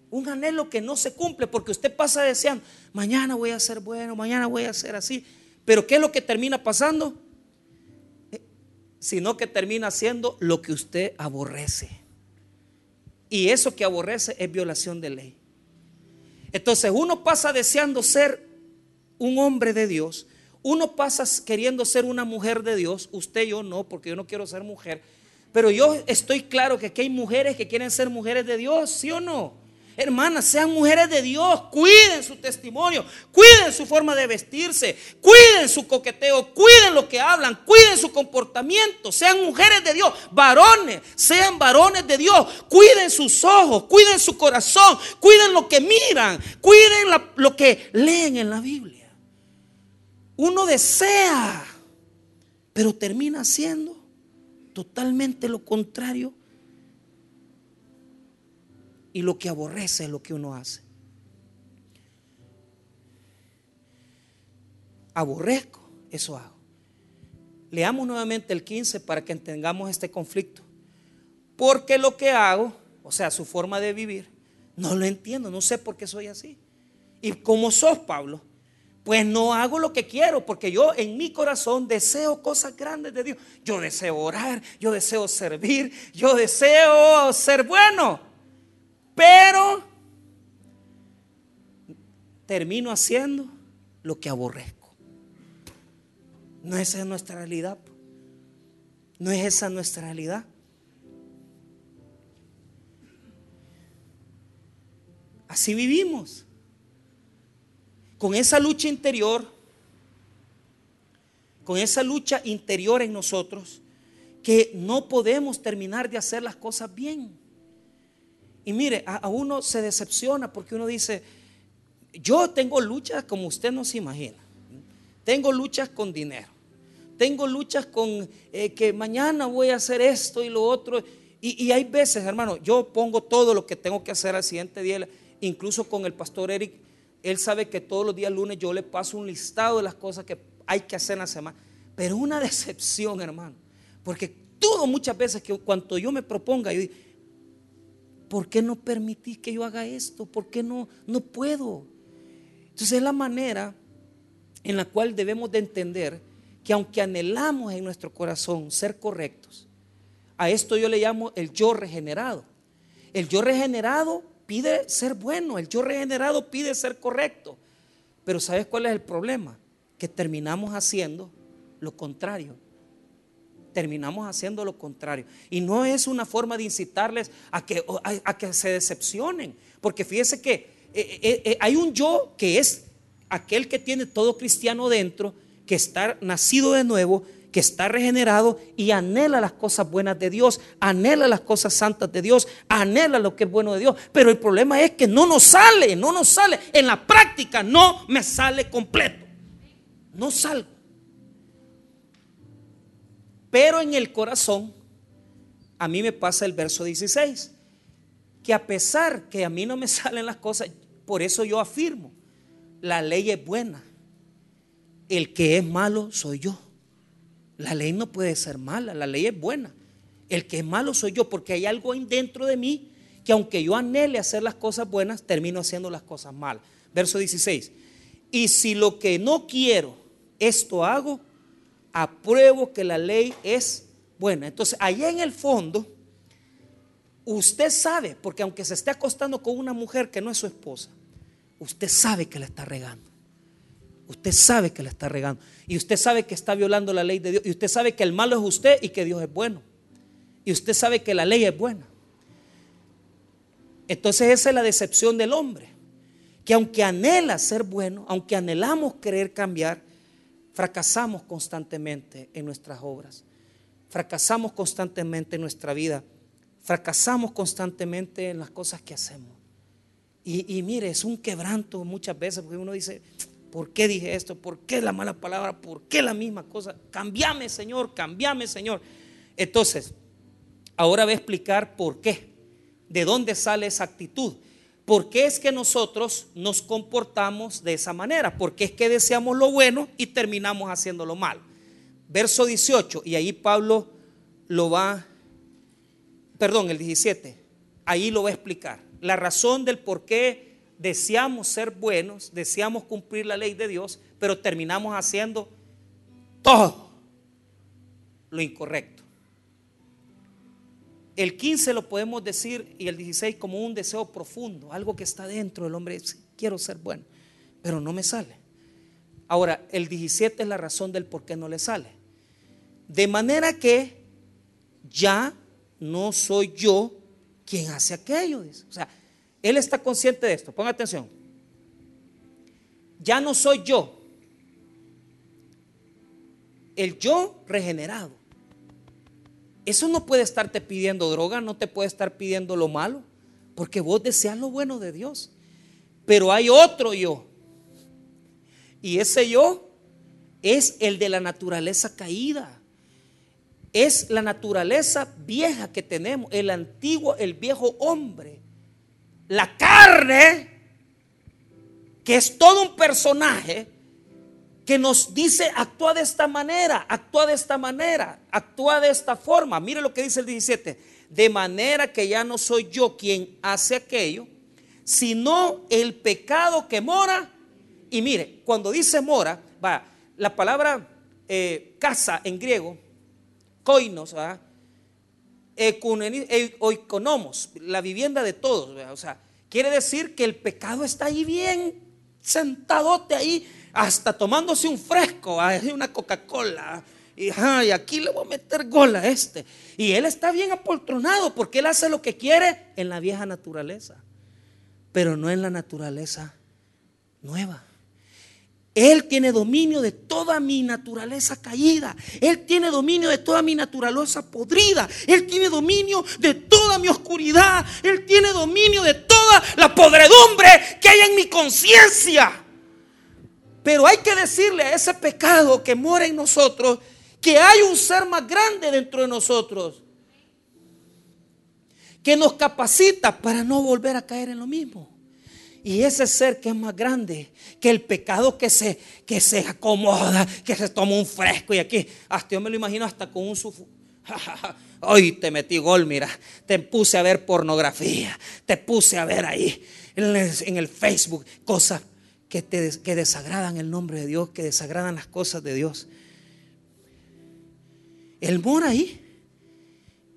Un anhelo que no se cumple porque usted pasa deseando, mañana voy a ser bueno, mañana voy a ser así. Pero ¿qué es lo que termina pasando? Eh, sino que termina siendo lo que usted aborrece. Y eso que aborrece es violación de ley. Entonces uno pasa deseando ser un hombre de Dios, uno pasa queriendo ser una mujer de Dios, usted yo no, porque yo no quiero ser mujer, pero yo estoy claro que aquí hay mujeres que quieren ser mujeres de Dios, ¿sí o no? Hermanas, sean mujeres de Dios, cuiden su testimonio, cuiden su forma de vestirse, cuiden su coqueteo, cuiden lo que hablan, cuiden su comportamiento, sean mujeres de Dios, varones, sean varones de Dios, cuiden sus ojos, cuiden su corazón, cuiden lo que miran, cuiden lo que leen en la Biblia. Uno desea, pero termina siendo totalmente lo contrario y lo que aborrece es lo que uno hace. Aborrezco, eso hago. Leamos nuevamente el 15 para que entendamos este conflicto. Porque lo que hago, o sea, su forma de vivir, no lo entiendo, no sé por qué soy así. Y como sos, Pablo, pues no hago lo que quiero, porque yo en mi corazón deseo cosas grandes de Dios. Yo deseo orar, yo deseo servir, yo deseo ser bueno. Pero termino haciendo lo que aborrezco. No esa es nuestra realidad. No es esa nuestra realidad. Así vivimos. Con esa lucha interior, con esa lucha interior en nosotros, que no podemos terminar de hacer las cosas bien. Y mire, a, uno se decepciona porque uno dice, yo tengo luchas como usted no se imagina. Tengo luchas con dinero. Tengo luchas con eh, que mañana voy a hacer esto y lo otro. Y, y, hay veces, hermano, yo pongo todo lo que tengo que hacer al siguiente día. Incluso con el pastor Eric, él sabe que todos los días lunes yo le paso un listado de las cosas que hay que hacer en la semana. Pero una [laughs] decepción, hermano. Porque todo muchas veces que cuando yo me proponga, yo digo, ¿por qué no permitís que yo haga esto? ¿Por qué no, no puedo? Entonces es la manera en la cual debemos de entender que aunque anhelamos en nuestro corazón ser correctos, a esto yo le llamo el yo regenerado. El yo regenerado pide ser bueno, el yo regenerado pide ser correcto. Pero ¿sabes cuál es el problema? Que terminamos haciendo lo contrario terminamos haciendo lo contrario. Y no es una forma de incitarles a que, a, que se decepcionen, porque fíjese que eh, eh, eh, hay un yo que es aquel que tiene todo cristiano dentro, que está nacido de nuevo, que está regenerado y anhela las cosas buenas de Dios, anhela las cosas santas de Dios, anhela lo que es bueno de Dios. Pero el problema es que no nos sale, no nos sale. En la práctica no me sale completo. No salgo. Pero en el corazón, a mí me pasa el verso 16, que a pesar que a mí no me [laughs] salen las cosas, Por eso yo afirmo, la ley es buena. El que es malo soy yo. La ley no puede ser mala, la ley es buena. El que es malo soy yo porque hay algo dentro de mí que aunque yo anhele hacer las cosas buenas, termino haciendo las cosas malas. Verso 16. Y si lo que no quiero, esto hago, apruebo que la ley es buena. Entonces, allá en el fondo, usted sabe, porque aunque se esté acostando con una mujer que no es su esposa, usted sabe que la está regando. Usted sabe que la está regando. Y usted sabe que está violando la ley de Dios. Y usted sabe que el malo es usted y que Dios es bueno. Y usted sabe que la ley es buena. Entonces esa es la decepción del hombre. Que aunque anhela ser bueno, aunque anhelamos querer cambiar, fracasamos constantemente en nuestras obras. Fracasamos constantemente en nuestra vida. Fracasamos constantemente en las cosas que hacemos. Y, mire, es un quebranto muchas veces porque uno dice, ¿por qué dije esto? ¿Por qué la mala palabra? ¿Por qué la misma cosa? Cambiame, Señor, cambiame, Señor. Entonces, ahora voy a explicar por qué, de dónde sale esa actitud. ¿Por qué es que nosotros nos comportamos de esa manera? Porque es que deseamos lo bueno y terminamos haciendo lo malo. Verso 18, y ahí Pablo lo va, perdón, el 17, ahí lo va a explicar. La razón del por qué deseamos ser buenos, deseamos cumplir la ley de Dios, pero terminamos haciendo todo lo incorrecto. El 15 lo podemos decir y el 16 como un deseo profundo, algo que está dentro del hombre. Quiero ser bueno, pero no me sale. Ahora, el 17 es la razón del por qué no le sale. De manera que ya no soy yo quien hace aquello. O sea, él está consciente de esto. Ponga atención. Ya no soy yo. El yo regenerado. Eso no puede estarte pidiendo droga, no te puede estar pidiendo lo malo, porque vos deseas lo bueno de Dios. Pero hay otro yo. Y ese yo es el de la naturaleza caída. Es la naturaleza vieja que tenemos, el antiguo, el viejo hombre. La carne, que es todo un personaje, que nos dice actúa de esta manera, actúa de esta manera, actúa de esta forma. Mire lo que dice el 17. De manera que ya no soy yo quien hace aquello, sino el pecado que mora. Y mire, cuando dice mora, va, la palabra eh, casa en griego, koinos, ¿verdad? Oikonomos, la vivienda de todos, o sea, quiere decir que el pecado está ahí bien sentadote ahí hasta tomándose un fresco, [laughs] una Coca-Cola. Y, aquí le voy a meter gol a este. Y él está bien apoltronado porque él hace lo que quiere en la vieja naturaleza, pero no en la naturaleza nueva. Él tiene dominio de toda mi naturaleza caída. Él tiene dominio de toda mi naturaleza podrida. Él tiene dominio de toda mi oscuridad. Él tiene dominio de toda la podredumbre que hay en mi conciencia. Pero hay que decirle a ese pecado que mora en nosotros que hay un ser más grande dentro de nosotros que nos capacita para no volver a caer en lo mismo. Y ese ser que es más grande que el pecado que se, que se acomoda, que se toma un fresco y aquí, hasta yo me lo imagino hasta con un sufu. [laughs] Hoy te metí gol, mira, te puse a ver pornografía, te puse a ver ahí en el, Facebook cosas que, que desagradan el nombre de Dios, que desagradan las cosas de Dios. El mora ahí,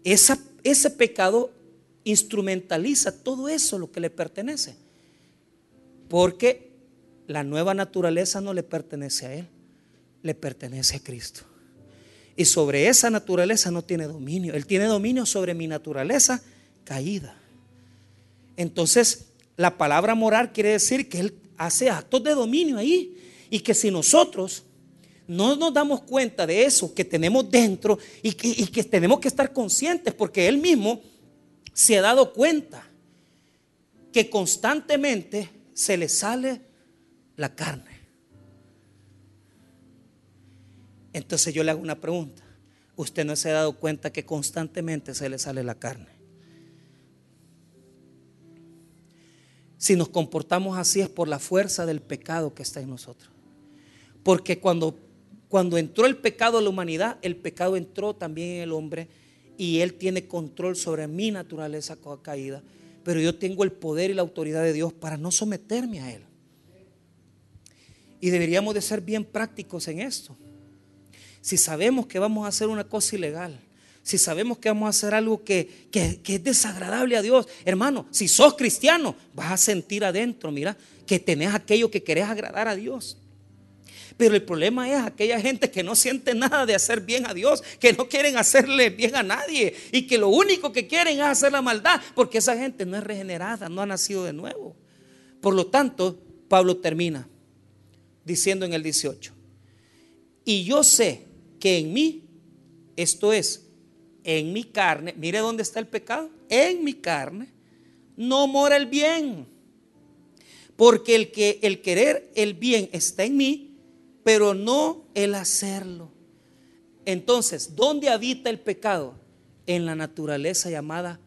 esa, ese pecado instrumentaliza todo eso lo que le pertenece. Porque la nueva naturaleza no le pertenece a Él, le pertenece a Cristo. Y sobre esa naturaleza no tiene dominio. Él tiene dominio sobre mi naturaleza caída. Entonces, la palabra morar quiere decir que Él hace actos de dominio ahí. Y que si nosotros no nos damos cuenta de eso que tenemos dentro y que, tenemos que estar conscientes porque Él mismo se ha dado cuenta que constantemente se le sale la carne. Entonces yo le hago una pregunta. ¿Usted no se ha dado cuenta que constantemente se le sale la carne? Si nos comportamos así es por la fuerza del pecado que está en nosotros. Porque cuando, cuando entró el pecado a la humanidad, el pecado entró también en el hombre y él tiene control sobre mi naturaleza caída. Pero yo tengo el poder y la autoridad de Dios para no someterme a él. Y deberíamos de ser bien prácticos en esto. Si sabemos que vamos a hacer una cosa ilegal, si sabemos que vamos a hacer algo que, es desagradable a Dios, hermano, si sos cristiano, vas a sentir adentro, mira, que tenés aquello que querés agradar a Dios. Pero el problema es aquella gente que no siente nada de hacer bien a Dios, que no quieren hacerle bien a nadie y que lo único que quieren es hacer la maldad, porque esa gente no es regenerada, no ha nacido de nuevo. Por lo tanto, Pablo termina diciendo en el 18, y yo sé que en mí, esto es, en mi carne, mire dónde está el pecado, en mi carne, no mora el bien. Porque el que el querer el bien está en mí, pero no el hacerlo. Entonces, ¿dónde habita el pecado? En la naturaleza llamada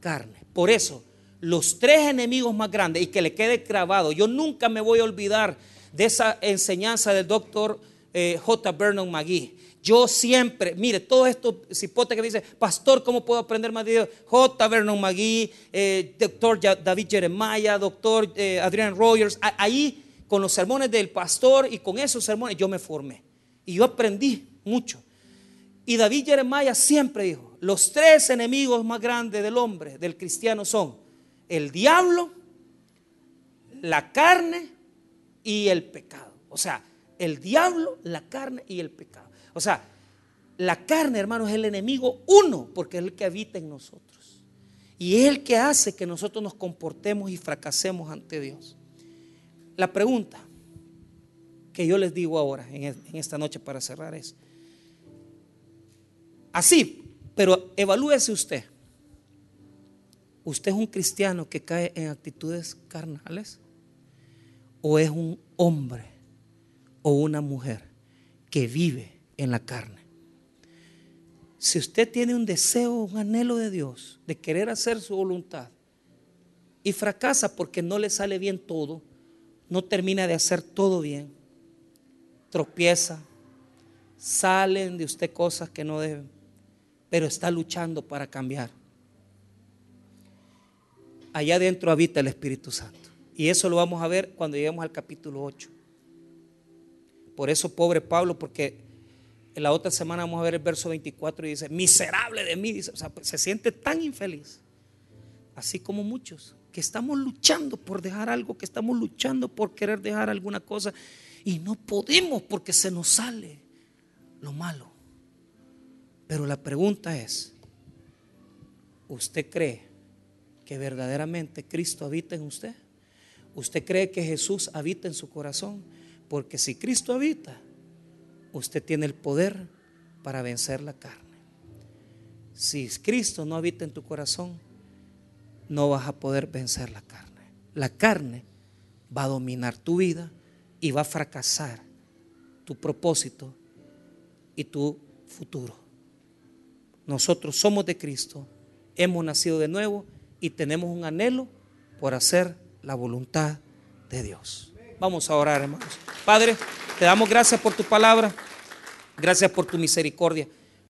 carne. Por eso, los tres enemigos más grandes, y que le quede grabado, yo nunca me voy a olvidar de esa enseñanza del doctor eh, J. Vernon McGee. Yo siempre, mire, todo esto cipote que dice, pastor, ¿cómo puedo aprender más de Dios? J. Vernon McGee, eh, doctor David Jeremiah, doctor eh, Adrian Rogers, ahí con los sermones del pastor y con esos sermones yo me formé. Y yo aprendí mucho. Y David Jeremiah siempre dijo, los tres enemigos más grandes del hombre, del cristiano, son el diablo, la carne y el pecado. O sea, el diablo, la carne y el pecado. O sea, la carne, hermano, es el enemigo uno, porque es el que habita en nosotros. Y es el que hace que nosotros nos comportemos y fracasemos ante Dios. La pregunta que yo les digo ahora, en esta noche para cerrar, es, así, pero evalúese usted. ¿Usted es un cristiano que cae en actitudes carnales? ¿O es un hombre o una mujer que vive en la carne? Si usted tiene un deseo, un anhelo de Dios, de querer hacer su voluntad, y fracasa porque no le sale bien todo, no termina de hacer todo bien, tropieza, salen de usted cosas que no deben, pero está luchando para cambiar. Allá adentro habita el Espíritu Santo. Y eso lo vamos a ver cuando lleguemos al capítulo 8. Por eso, pobre Pablo, porque en la otra semana vamos a ver el verso 24 y dice, miserable de mí, se siente tan infeliz, así como muchos que estamos luchando por dejar algo, que estamos luchando por querer dejar alguna cosa y no podemos porque se nos sale lo malo. Pero la pregunta es, ¿usted cree que verdaderamente Cristo habita en usted? ¿Usted cree que Jesús habita en su corazón? Porque si Cristo habita, usted tiene el poder para vencer la carne. Si Cristo no habita en tu corazón, no vas a poder vencer la carne. La carne va a dominar tu vida y va a fracasar tu propósito y tu futuro. Nosotros somos de Cristo, hemos nacido de nuevo y tenemos un anhelo por hacer la voluntad de Dios. Vamos a orar, hermanos. Padre, te damos gracias por tu palabra, gracias por tu misericordia.